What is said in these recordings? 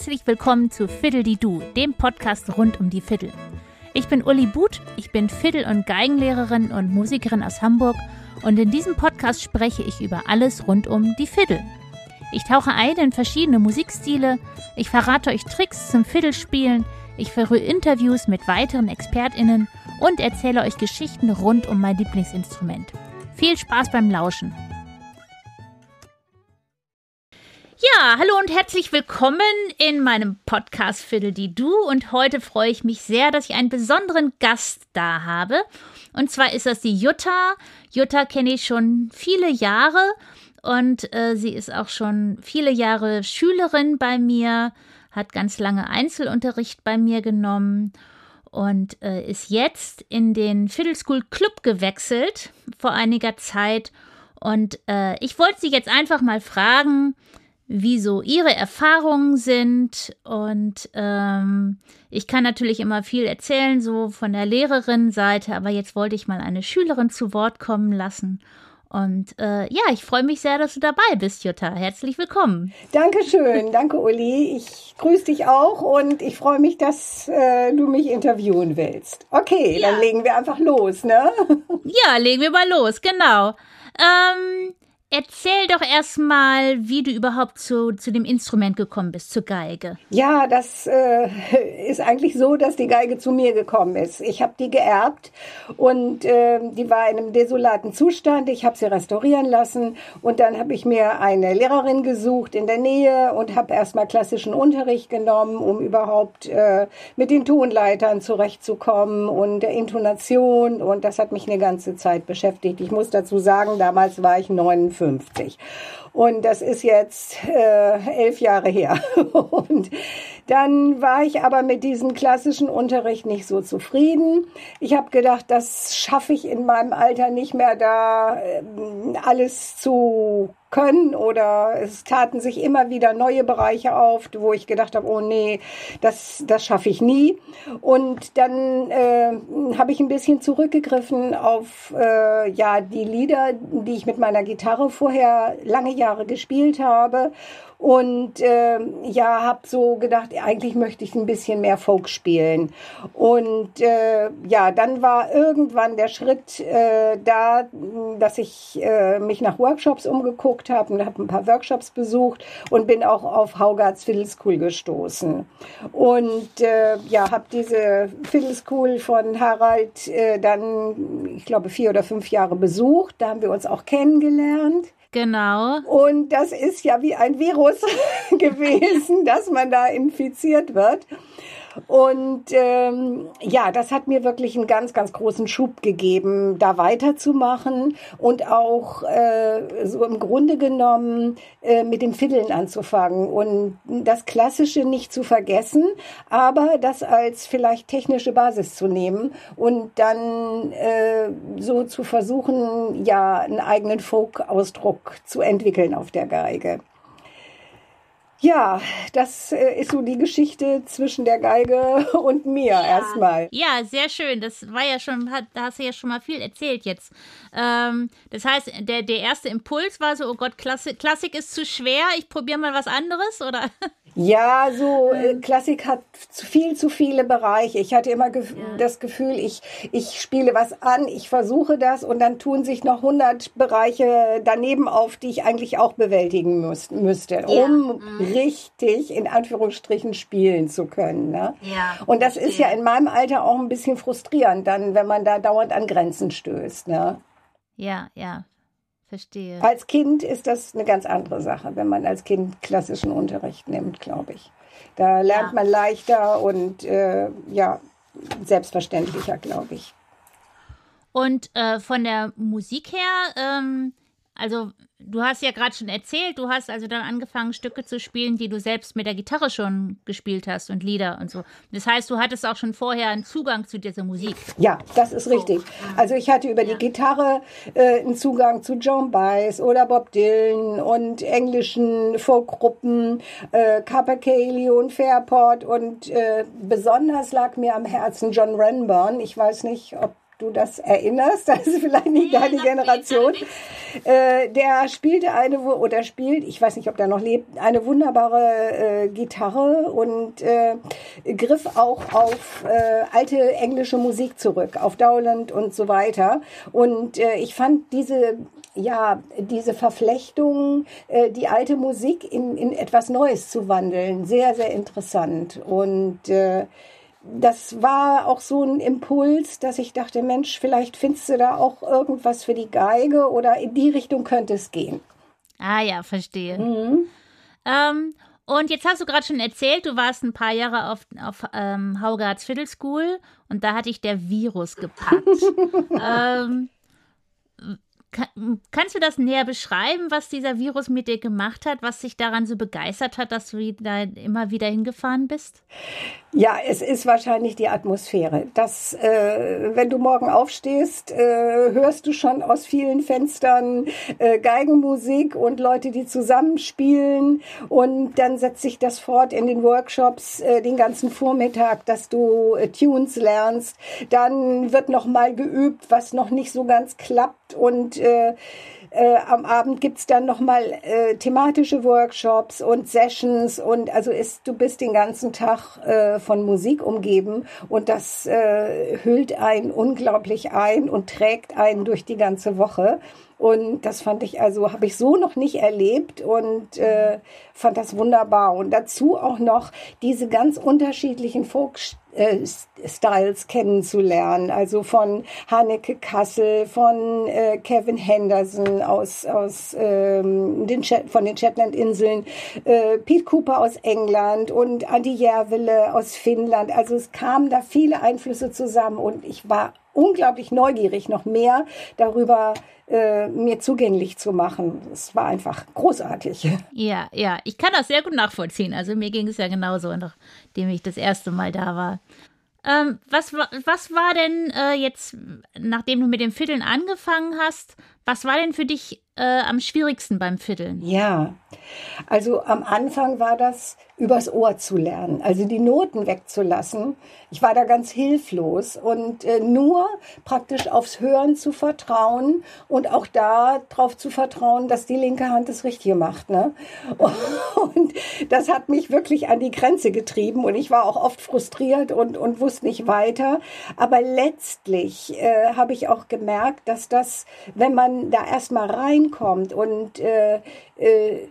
herzlich willkommen zu Fiddle die Du, dem Podcast rund um die Fiddle. Ich bin Uli But, ich bin Fiddle- und Geigenlehrerin und Musikerin aus Hamburg und in diesem Podcast spreche ich über alles rund um die Fiddle. Ich tauche ein in verschiedene Musikstile, ich verrate euch Tricks zum Fiddlespielen, ich führe Interviews mit weiteren ExpertInnen und erzähle euch Geschichten rund um mein Lieblingsinstrument. Viel Spaß beim Lauschen! Ja, hallo und herzlich willkommen in meinem Podcast Fiddle die Du. Und heute freue ich mich sehr, dass ich einen besonderen Gast da habe. Und zwar ist das die Jutta. Jutta kenne ich schon viele Jahre und äh, sie ist auch schon viele Jahre Schülerin bei mir, hat ganz lange Einzelunterricht bei mir genommen und äh, ist jetzt in den Fiddle School Club gewechselt vor einiger Zeit. Und äh, ich wollte sie jetzt einfach mal fragen, wie so ihre Erfahrungen sind. Und ähm, ich kann natürlich immer viel erzählen, so von der Lehrerin-Seite, aber jetzt wollte ich mal eine Schülerin zu Wort kommen lassen. Und äh, ja, ich freue mich sehr, dass du dabei bist, Jutta. Herzlich willkommen. Dankeschön, danke Uli. Ich grüße dich auch und ich freue mich, dass äh, du mich interviewen willst. Okay, ja. dann legen wir einfach los, ne? Ja, legen wir mal los, genau. Ähm, Erzähl doch erstmal, wie du überhaupt zu, zu dem Instrument gekommen bist, zur Geige. Ja, das äh, ist eigentlich so, dass die Geige zu mir gekommen ist. Ich habe die geerbt und äh, die war in einem desolaten Zustand. Ich habe sie restaurieren lassen und dann habe ich mir eine Lehrerin gesucht in der Nähe und habe erstmal klassischen Unterricht genommen, um überhaupt äh, mit den Tonleitern zurechtzukommen und der Intonation. Und das hat mich eine ganze Zeit beschäftigt. Ich muss dazu sagen, damals war ich 49 50. Und das ist jetzt äh, elf Jahre her. Und dann war ich aber mit diesem klassischen Unterricht nicht so zufrieden. Ich habe gedacht, das schaffe ich in meinem Alter nicht mehr, da äh, alles zu können oder es taten sich immer wieder neue Bereiche auf, wo ich gedacht habe, oh nee, das, das schaffe ich nie. Und dann äh, habe ich ein bisschen zurückgegriffen auf äh, ja die Lieder, die ich mit meiner Gitarre vorher lange Jahre gespielt habe und äh, ja, habe so gedacht, eigentlich möchte ich ein bisschen mehr Folk spielen. Und äh, ja, dann war irgendwann der Schritt äh, da, dass ich äh, mich nach Workshops umgeguckt habe und habe ein paar Workshops besucht und bin auch auf Haugarts Fiddle School gestoßen. Und äh, ja, habe diese Fiddle School von Harald äh, dann, ich glaube, vier oder fünf Jahre besucht. Da haben wir uns auch kennengelernt. Genau. Und das ist ja wie ein Virus gewesen, dass man da infiziert wird. Und ähm, ja, das hat mir wirklich einen ganz, ganz großen Schub gegeben, da weiterzumachen und auch äh, so im Grunde genommen äh, mit dem Fiddeln anzufangen und das Klassische nicht zu vergessen, aber das als vielleicht technische Basis zu nehmen und dann äh, so zu versuchen, ja, einen eigenen Folk-Ausdruck zu entwickeln auf der Geige. Ja, das äh, ist so die Geschichte zwischen der Geige und mir ja. erstmal. Ja, sehr schön. Das war ja schon, da hast du ja schon mal viel erzählt jetzt. Ähm, das heißt, der, der erste Impuls war so, oh Gott, Klassik, Klassik ist zu schwer, ich probiere mal was anderes, oder? Ja, so äh, Klassik hat viel zu viele Bereiche. Ich hatte immer gef ja. das Gefühl, ich, ich spiele was an, ich versuche das und dann tun sich noch 100 Bereiche daneben auf, die ich eigentlich auch bewältigen muss, müsste, ja. um mhm. Richtig in Anführungsstrichen spielen zu können. Ne? Ja, und das ist ja in meinem Alter auch ein bisschen frustrierend, dann, wenn man da dauernd an Grenzen stößt. Ne? Ja, ja, Verstehe. Als Kind ist das eine ganz andere Sache, wenn man als Kind klassischen Unterricht nimmt, glaube ich. Da lernt ja. man leichter und äh, ja, selbstverständlicher, glaube ich. Und äh, von der Musik her, ähm, also du hast ja gerade schon erzählt, du hast also dann angefangen, Stücke zu spielen, die du selbst mit der Gitarre schon gespielt hast und Lieder und so. Das heißt, du hattest auch schon vorher einen Zugang zu dieser Musik. Ja, das ist richtig. Also ich hatte über ja. die Gitarre äh, einen Zugang zu John Baez oder Bob Dylan und englischen Folkgruppen, äh, Capercaillie und Fairport und äh, besonders lag mir am Herzen John Renburn. Ich weiß nicht, ob du das erinnerst, das ist vielleicht nicht deine Generation. Äh, der spielte eine, oder spielt, ich weiß nicht, ob der noch lebt, eine wunderbare äh, Gitarre und äh, griff auch auf äh, alte englische Musik zurück, auf Dowland und so weiter. Und äh, ich fand diese ja, diese Verflechtung, äh, die alte Musik in, in etwas Neues zu wandeln, sehr, sehr interessant. Und äh, das war auch so ein Impuls, dass ich dachte, Mensch, vielleicht findest du da auch irgendwas für die Geige oder in die Richtung könnte es gehen. Ah ja, verstehe. Mhm. Ähm, und jetzt hast du gerade schon erzählt, du warst ein paar Jahre auf, auf ähm, Haugarts Fiddle School und da hatte ich der Virus gepackt. ähm, kann, kannst du das näher beschreiben, was dieser Virus mit dir gemacht hat, was dich daran so begeistert hat, dass du da immer wieder hingefahren bist? Ja, es ist wahrscheinlich die Atmosphäre. Das, äh, wenn du morgen aufstehst, äh, hörst du schon aus vielen Fenstern äh, Geigenmusik und Leute, die zusammenspielen. Und dann setzt sich das fort in den Workshops äh, den ganzen Vormittag, dass du äh, Tunes lernst. Dann wird noch mal geübt, was noch nicht so ganz klappt und äh, äh, am Abend gibt's dann nochmal äh, thematische Workshops und Sessions und also ist, du bist den ganzen Tag äh, von Musik umgeben und das äh, hüllt einen unglaublich ein und trägt einen durch die ganze Woche. Und das fand ich also, habe ich so noch nicht erlebt und äh, fand das wunderbar. Und dazu auch noch diese ganz unterschiedlichen Folk-Styles kennenzulernen. Also von Hanneke Kassel, von äh, Kevin Henderson aus, aus ähm, den von den Shetland-Inseln, äh, Pete Cooper aus England und Andy Järvele aus Finnland. Also es kamen da viele Einflüsse zusammen und ich war unglaublich neugierig, noch mehr darüber äh, mir zugänglich zu machen. Es war einfach großartig. Ja, ja, ich kann das sehr gut nachvollziehen. Also mir ging es ja genauso, nachdem ich das erste Mal da war. Ähm, was, was war denn äh, jetzt, nachdem du mit dem Fiddeln angefangen hast, was war denn für dich äh, am schwierigsten beim Fiddeln? Ja, also am Anfang war das übers Ohr zu lernen, also die Noten wegzulassen. Ich war da ganz hilflos und äh, nur praktisch aufs Hören zu vertrauen und auch da darauf zu vertrauen, dass die linke Hand das Richtige macht. Ne? Und das hat mich wirklich an die Grenze getrieben und ich war auch oft frustriert und, und wusste nicht weiter. Aber letztlich äh, habe ich auch gemerkt, dass das, wenn man da erstmal reinkommt und äh, äh,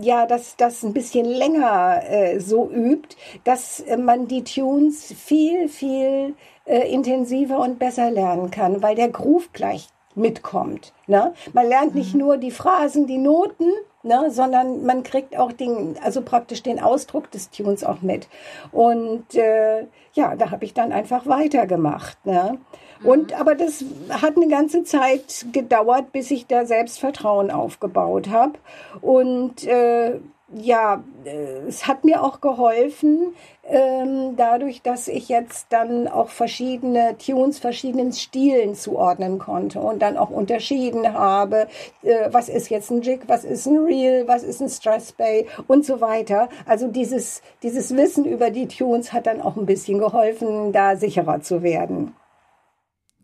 ja, dass das ein bisschen länger äh, so übt, dass man die Tunes viel, viel äh, intensiver und besser lernen kann, weil der Groove gleich mitkommt. Ne? Man lernt nicht mhm. nur die Phrasen, die Noten, ne, sondern man kriegt auch den, also praktisch den Ausdruck des Tunes auch mit. Und äh, ja, da habe ich dann einfach weitergemacht. Ne? Und aber das hat eine ganze Zeit gedauert, bis ich da Selbstvertrauen aufgebaut habe. Und äh, ja, äh, es hat mir auch geholfen, ähm, dadurch, dass ich jetzt dann auch verschiedene Tunes verschiedenen Stilen zuordnen konnte und dann auch unterschieden habe, äh, was ist jetzt ein Jig, was ist ein Reel, was ist ein Stress Bay und so weiter. Also dieses, dieses Wissen über die Tunes hat dann auch ein bisschen geholfen, da sicherer zu werden.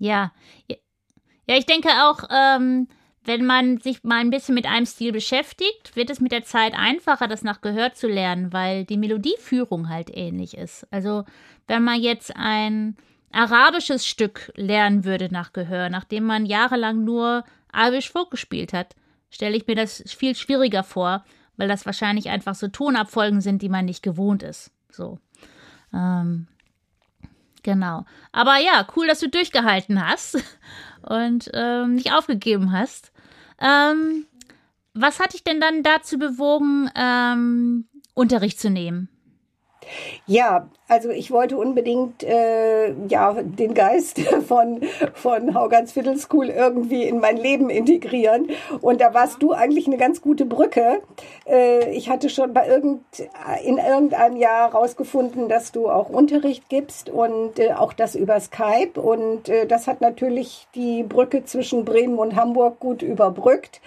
Ja, ja, ich denke auch, ähm, wenn man sich mal ein bisschen mit einem Stil beschäftigt, wird es mit der Zeit einfacher, das nach Gehör zu lernen, weil die Melodieführung halt ähnlich ist. Also, wenn man jetzt ein arabisches Stück lernen würde nach Gehör, nachdem man jahrelang nur arabisch Folk gespielt hat, stelle ich mir das viel schwieriger vor, weil das wahrscheinlich einfach so Tonabfolgen sind, die man nicht gewohnt ist. So. Ähm, Genau. Aber ja, cool, dass du durchgehalten hast und ähm, nicht aufgegeben hast. Ähm, was hat dich denn dann dazu bewogen, ähm, Unterricht zu nehmen? Ja, also ich wollte unbedingt äh, ja den Geist von von Haugans Fiddle School irgendwie in mein Leben integrieren. Und da warst du eigentlich eine ganz gute Brücke. Äh, ich hatte schon bei irgend in irgendeinem Jahr rausgefunden, dass du auch Unterricht gibst und äh, auch das über Skype. Und äh, das hat natürlich die Brücke zwischen Bremen und Hamburg gut überbrückt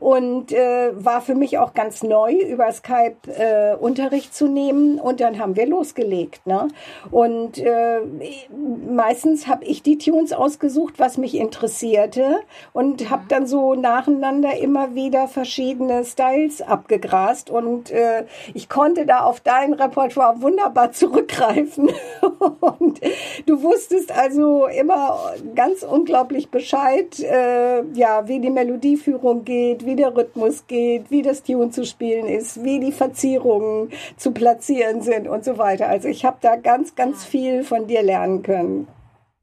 und äh, war für mich auch ganz neu über Skype äh, Unterricht zu nehmen. Und dann dann haben wir losgelegt. Ne? Und äh, meistens habe ich die Tunes ausgesucht, was mich interessierte und habe dann so nacheinander immer wieder verschiedene Styles abgegrast und äh, ich konnte da auf dein Repertoire wunderbar zurückgreifen und du wusstest also immer ganz unglaublich Bescheid, äh, ja, wie die Melodieführung geht, wie der Rhythmus geht, wie das Tune zu spielen ist, wie die Verzierungen zu platzieren sind und so weiter. Also ich habe da ganz, ganz viel von dir lernen können.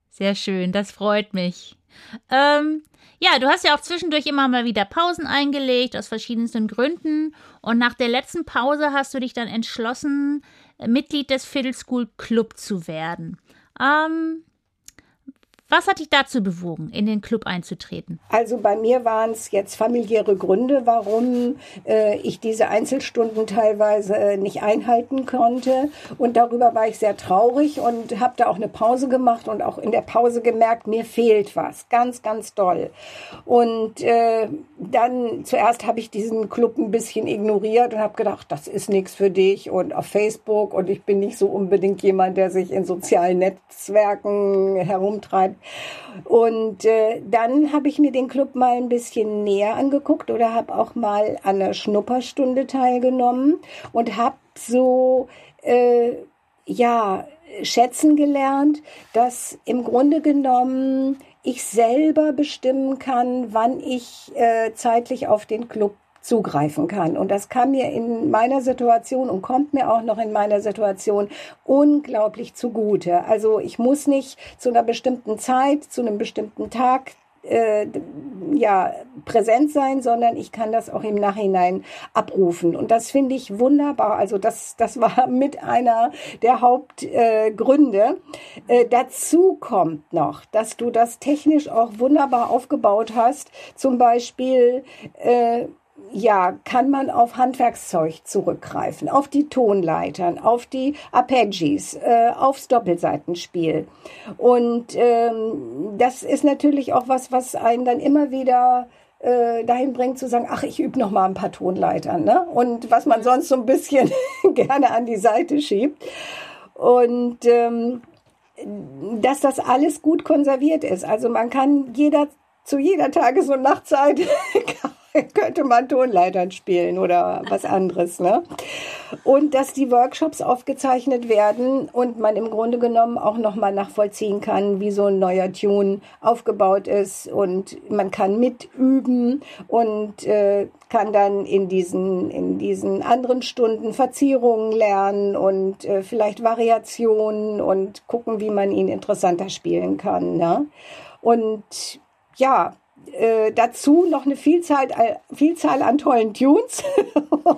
Sehr schön, das freut mich. Ähm, ja, du hast ja auch zwischendurch immer mal wieder Pausen eingelegt, aus verschiedensten Gründen. Und nach der letzten Pause hast du dich dann entschlossen, Mitglied des Fiddle School Club zu werden. Ähm, was hat dich dazu bewogen, in den Club einzutreten? Also bei mir waren es jetzt familiäre Gründe, warum äh, ich diese Einzelstunden teilweise äh, nicht einhalten konnte. Und darüber war ich sehr traurig und habe da auch eine Pause gemacht und auch in der Pause gemerkt, mir fehlt was. Ganz, ganz doll. Und äh, dann zuerst habe ich diesen Club ein bisschen ignoriert und habe gedacht, das ist nichts für dich und auf Facebook und ich bin nicht so unbedingt jemand, der sich in sozialen Netzwerken herumtreibt. Und äh, dann habe ich mir den Club mal ein bisschen näher angeguckt oder habe auch mal an einer Schnupperstunde teilgenommen und habe so, äh, ja, schätzen gelernt, dass im Grunde genommen ich selber bestimmen kann, wann ich äh, zeitlich auf den Club zugreifen kann. Und das kam mir in meiner Situation und kommt mir auch noch in meiner Situation unglaublich zugute. Also ich muss nicht zu einer bestimmten Zeit, zu einem bestimmten Tag äh, ja, präsent sein, sondern ich kann das auch im Nachhinein abrufen. Und das finde ich wunderbar. Also das, das war mit einer der Hauptgründe. Äh, äh, dazu kommt noch, dass du das technisch auch wunderbar aufgebaut hast. Zum Beispiel äh, ja, kann man auf Handwerkszeug zurückgreifen, auf die Tonleitern, auf die Arpeggios, äh, aufs Doppelseitenspiel. Und ähm, das ist natürlich auch was, was einen dann immer wieder äh, dahin bringt zu sagen, ach, ich übe noch mal ein paar Tonleitern, ne? Und was man sonst so ein bisschen gerne an die Seite schiebt. Und ähm, dass das alles gut konserviert ist. Also man kann jeder zu jeder Tages- und Nachtzeit könnte man Tonleitern spielen oder was anderes. Ne? Und dass die Workshops aufgezeichnet werden und man im Grunde genommen auch nochmal nachvollziehen kann, wie so ein neuer Tune aufgebaut ist und man kann mitüben und äh, kann dann in diesen, in diesen anderen Stunden Verzierungen lernen und äh, vielleicht Variationen und gucken, wie man ihn interessanter spielen kann. Ne? Und ja, äh, dazu noch eine Vielzahl, äh, Vielzahl an tollen Tunes.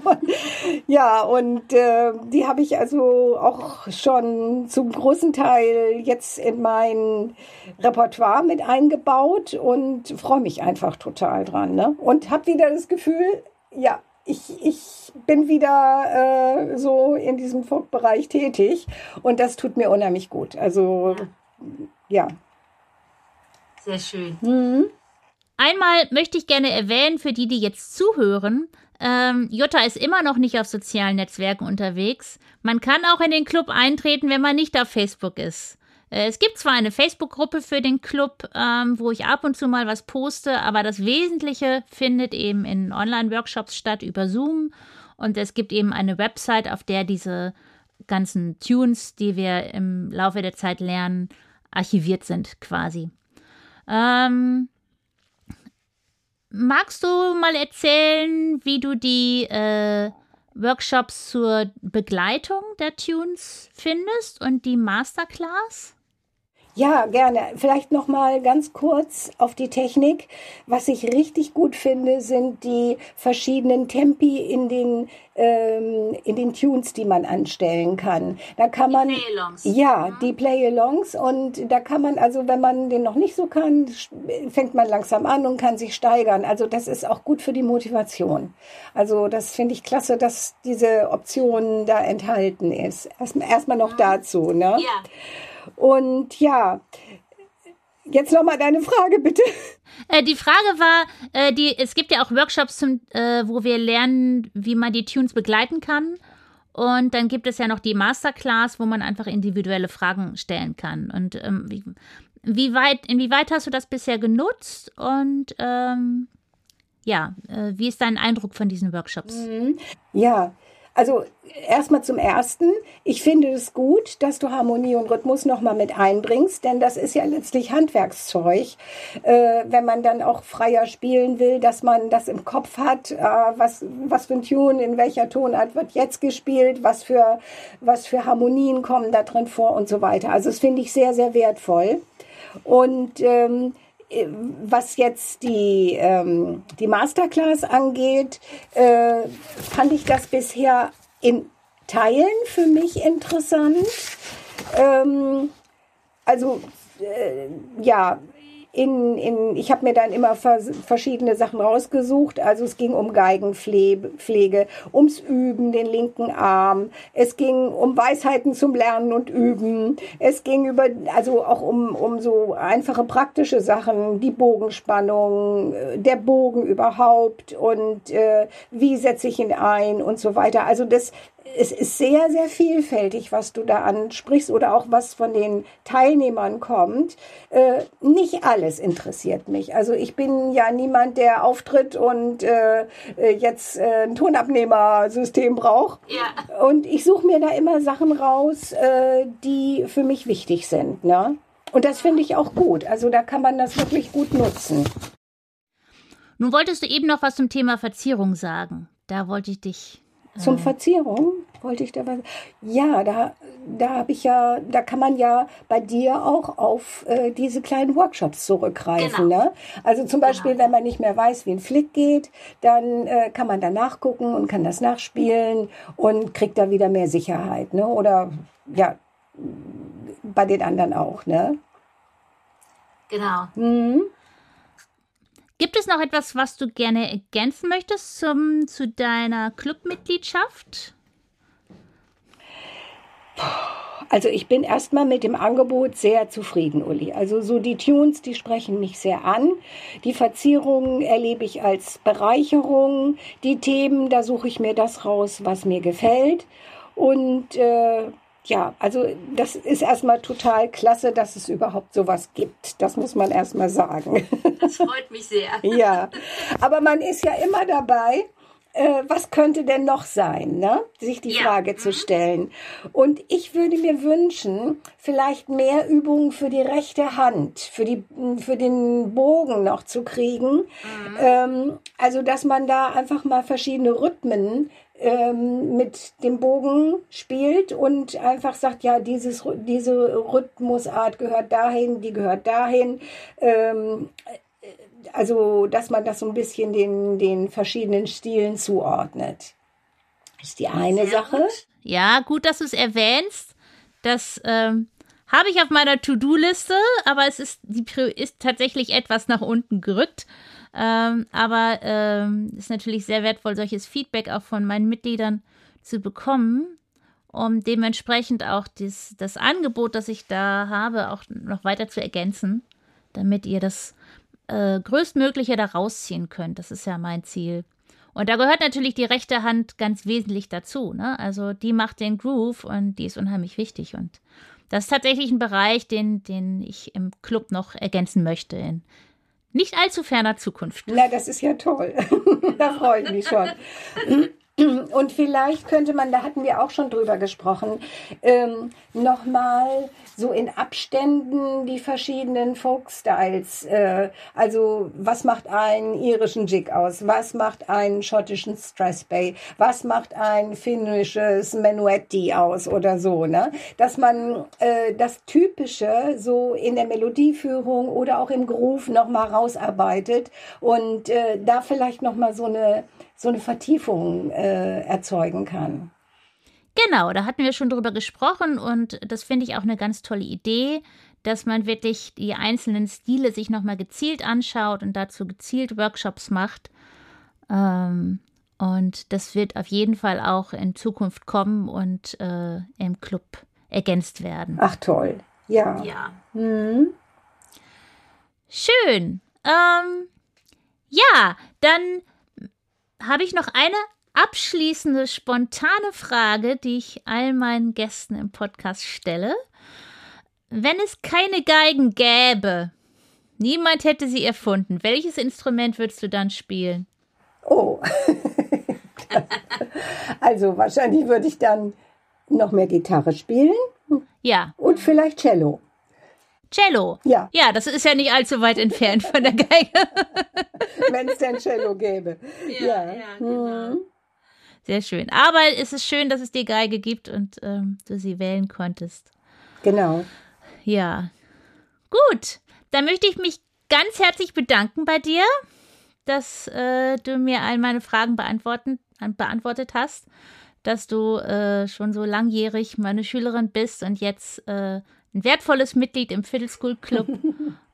ja, und äh, die habe ich also auch schon zum großen Teil jetzt in mein Repertoire mit eingebaut und freue mich einfach total dran. Ne? Und habe wieder das Gefühl, ja, ich, ich bin wieder äh, so in diesem Folkbereich tätig und das tut mir unheimlich gut. Also ja. Sehr schön. Mhm. Einmal möchte ich gerne erwähnen, für die, die jetzt zuhören, ähm, Jutta ist immer noch nicht auf sozialen Netzwerken unterwegs. Man kann auch in den Club eintreten, wenn man nicht auf Facebook ist. Äh, es gibt zwar eine Facebook-Gruppe für den Club, ähm, wo ich ab und zu mal was poste, aber das Wesentliche findet eben in Online-Workshops statt über Zoom. Und es gibt eben eine Website, auf der diese ganzen Tunes, die wir im Laufe der Zeit lernen, archiviert sind quasi. Ähm, Magst du mal erzählen, wie du die äh, Workshops zur Begleitung der Tunes findest und die Masterclass? Ja, gerne. Vielleicht noch mal ganz kurz auf die Technik. Was ich richtig gut finde, sind die verschiedenen Tempi in den ähm, in den Tunes, die man anstellen kann. Da kann man die Play-alongs. ja mhm. die Play-alongs und da kann man also, wenn man den noch nicht so kann, fängt man langsam an und kann sich steigern. Also das ist auch gut für die Motivation. Also das finde ich klasse, dass diese Option da enthalten ist. Erstmal erst noch mhm. dazu, ne? Ja. Und ja, jetzt nochmal deine Frage, bitte. Äh, die Frage war, äh, die, es gibt ja auch Workshops, zum, äh, wo wir lernen, wie man die Tunes begleiten kann. Und dann gibt es ja noch die Masterclass, wo man einfach individuelle Fragen stellen kann. Und ähm, wie, wie weit, inwieweit hast du das bisher genutzt? Und ähm, ja, äh, wie ist dein Eindruck von diesen Workshops? Mhm. Ja, also erstmal zum Ersten, ich finde es gut, dass du Harmonie und Rhythmus nochmal mit einbringst, denn das ist ja letztlich Handwerkszeug, äh, wenn man dann auch freier spielen will, dass man das im Kopf hat, äh, was, was für ein Tune, in welcher Tonart wird jetzt gespielt, was für, was für Harmonien kommen da drin vor und so weiter. Also das finde ich sehr, sehr wertvoll. Und ähm, was jetzt die, ähm, die Masterclass angeht, äh, fand ich das bisher in Teilen für mich interessant. Ähm, also äh, ja, in, in, ich habe mir dann immer verschiedene Sachen rausgesucht. Also es ging um Geigenpflege, ums Üben, den linken Arm. Es ging um Weisheiten zum Lernen und Üben. Es ging über, also auch um, um so einfache praktische Sachen, die Bogenspannung, äh, der Bogen überhaupt und äh, wie setze ich ihn ein und so weiter. Also das es ist sehr, sehr vielfältig, was du da ansprichst oder auch was von den Teilnehmern kommt. Äh, nicht alles interessiert mich. Also ich bin ja niemand, der auftritt und äh, äh jetzt äh, ein Tonabnehmersystem braucht. Ja. Und ich suche mir da immer Sachen raus, äh, die für mich wichtig sind. Ne? Und das finde ich auch gut. Also da kann man das wirklich gut nutzen. Nun wolltest du eben noch was zum Thema Verzierung sagen. Da wollte ich dich zum Verzierung wollte ich da was. Ja, da, da habe ich ja, da kann man ja bei dir auch auf äh, diese kleinen Workshops zurückgreifen. Genau. Ne? Also zum Beispiel, genau. wenn man nicht mehr weiß, wie ein Flick geht, dann äh, kann man da nachgucken und kann das nachspielen und kriegt da wieder mehr Sicherheit. Ne? Oder ja, bei den anderen auch. Ne? Genau. Mhm. Gibt es noch etwas, was du gerne ergänzen möchtest zum, zu deiner Clubmitgliedschaft? Also ich bin erstmal mit dem Angebot sehr zufrieden, Uli. Also so die Tunes, die sprechen mich sehr an. Die Verzierungen erlebe ich als Bereicherung. Die Themen, da suche ich mir das raus, was mir gefällt. Und äh, ja, also das ist erstmal total klasse, dass es überhaupt sowas gibt. Das muss man erstmal sagen. Das freut mich sehr. ja, aber man ist ja immer dabei, äh, was könnte denn noch sein, ne? sich die ja. Frage zu mhm. stellen. Und ich würde mir wünschen, vielleicht mehr Übungen für die rechte Hand, für, die, für den Bogen noch zu kriegen. Mhm. Ähm, also, dass man da einfach mal verschiedene Rhythmen ähm, mit dem Bogen spielt und einfach sagt, ja, dieses, diese Rhythmusart gehört dahin, die gehört dahin. Ähm, also, dass man das so ein bisschen den, den verschiedenen Stilen zuordnet. Ist die eine Sehr Sache. Gut. Ja, gut, dass du es erwähnst. Das ähm, habe ich auf meiner To-Do-Liste, aber es ist, die ist tatsächlich etwas nach unten gerückt. Ähm, aber ähm, ist natürlich sehr wertvoll, solches Feedback auch von meinen Mitgliedern zu bekommen, um dementsprechend auch dies, das Angebot, das ich da habe, auch noch weiter zu ergänzen, damit ihr das äh, Größtmögliche da rausziehen könnt. Das ist ja mein Ziel. Und da gehört natürlich die rechte Hand ganz wesentlich dazu. Ne? Also die macht den Groove und die ist unheimlich wichtig. Und das ist tatsächlich ein Bereich, den, den ich im Club noch ergänzen möchte in nicht allzu ferner Zukunft. Na, das ist ja toll. da freue ich mich schon. Und vielleicht könnte man, da hatten wir auch schon drüber gesprochen, ähm, nochmal so in Abständen die verschiedenen Folk-Styles. Äh, also was macht einen irischen Jig aus? Was macht einen schottischen Stressbay? Was macht ein finnisches Menuetti aus oder so? Ne? Dass man äh, das Typische so in der Melodieführung oder auch im Groove nochmal rausarbeitet und äh, da vielleicht nochmal so eine so eine Vertiefung äh, erzeugen kann. Genau, da hatten wir schon drüber gesprochen und das finde ich auch eine ganz tolle Idee, dass man wirklich die einzelnen Stile sich nochmal gezielt anschaut und dazu gezielt Workshops macht. Ähm, und das wird auf jeden Fall auch in Zukunft kommen und äh, im Club ergänzt werden. Ach toll, ja. Ja. Mhm. Schön. Ähm, ja, dann habe ich noch eine abschließende spontane Frage, die ich all meinen Gästen im Podcast stelle. Wenn es keine Geigen gäbe, niemand hätte sie erfunden, welches Instrument würdest du dann spielen? Oh. also wahrscheinlich würde ich dann noch mehr Gitarre spielen. Ja. Und vielleicht Cello. Cello. Ja. Ja, das ist ja nicht allzu weit entfernt von der Geige. Wenn es denn Cello gäbe. Ja, ja. ja genau. Mhm. Sehr schön. Aber es ist schön, dass es die Geige gibt und ähm, du sie wählen konntest. Genau. Ja. Gut. Dann möchte ich mich ganz herzlich bedanken bei dir, dass äh, du mir all meine Fragen beantworten, beantwortet hast, dass du äh, schon so langjährig meine Schülerin bist und jetzt äh, ein wertvolles Mitglied im Fiddle School Club.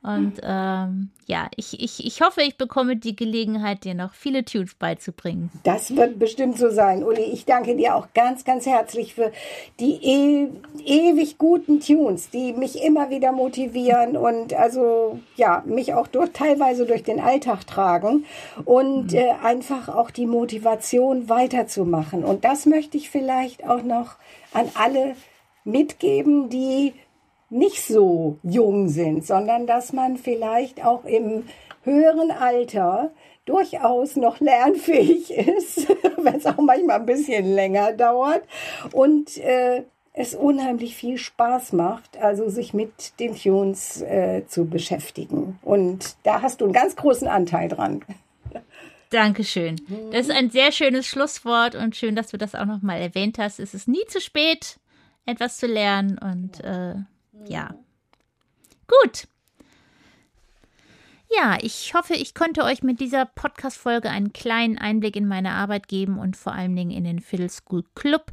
Und ähm, ja, ich, ich, ich hoffe, ich bekomme die Gelegenheit, dir noch viele Tunes beizubringen. Das wird bestimmt so sein. Uli, ich danke dir auch ganz, ganz herzlich für die e ewig guten Tunes, die mich immer wieder motivieren und also ja, mich auch durch, teilweise durch den Alltag tragen und mhm. äh, einfach auch die Motivation weiterzumachen. Und das möchte ich vielleicht auch noch an alle mitgeben, die nicht so jung sind, sondern dass man vielleicht auch im höheren Alter durchaus noch lernfähig ist, wenn es auch manchmal ein bisschen länger dauert und äh, es unheimlich viel Spaß macht, also sich mit den Tunes äh, zu beschäftigen. Und da hast du einen ganz großen Anteil dran. Dankeschön. Das ist ein sehr schönes Schlusswort und schön, dass du das auch nochmal erwähnt hast. Es ist nie zu spät, etwas zu lernen und äh, ja. Gut. Ja, ich hoffe, ich konnte euch mit dieser Podcast-Folge einen kleinen Einblick in meine Arbeit geben und vor allen Dingen in den Fiddle School Club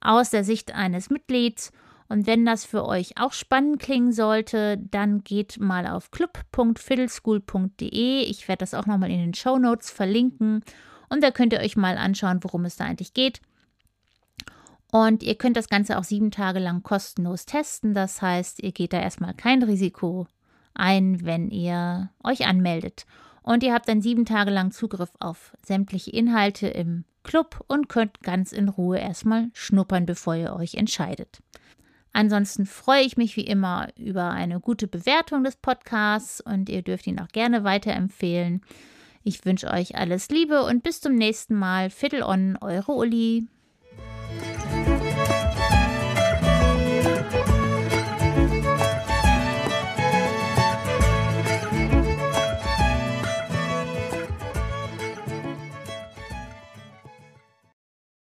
aus der Sicht eines Mitglieds. Und wenn das für euch auch spannend klingen sollte, dann geht mal auf club.fiddleschool.de. Ich werde das auch nochmal in den Show Notes verlinken. Und da könnt ihr euch mal anschauen, worum es da eigentlich geht. Und ihr könnt das Ganze auch sieben Tage lang kostenlos testen. Das heißt, ihr geht da erstmal kein Risiko ein, wenn ihr euch anmeldet. Und ihr habt dann sieben Tage lang Zugriff auf sämtliche Inhalte im Club und könnt ganz in Ruhe erstmal schnuppern, bevor ihr euch entscheidet. Ansonsten freue ich mich wie immer über eine gute Bewertung des Podcasts und ihr dürft ihn auch gerne weiterempfehlen. Ich wünsche euch alles Liebe und bis zum nächsten Mal. Fiddle on, eure Uli.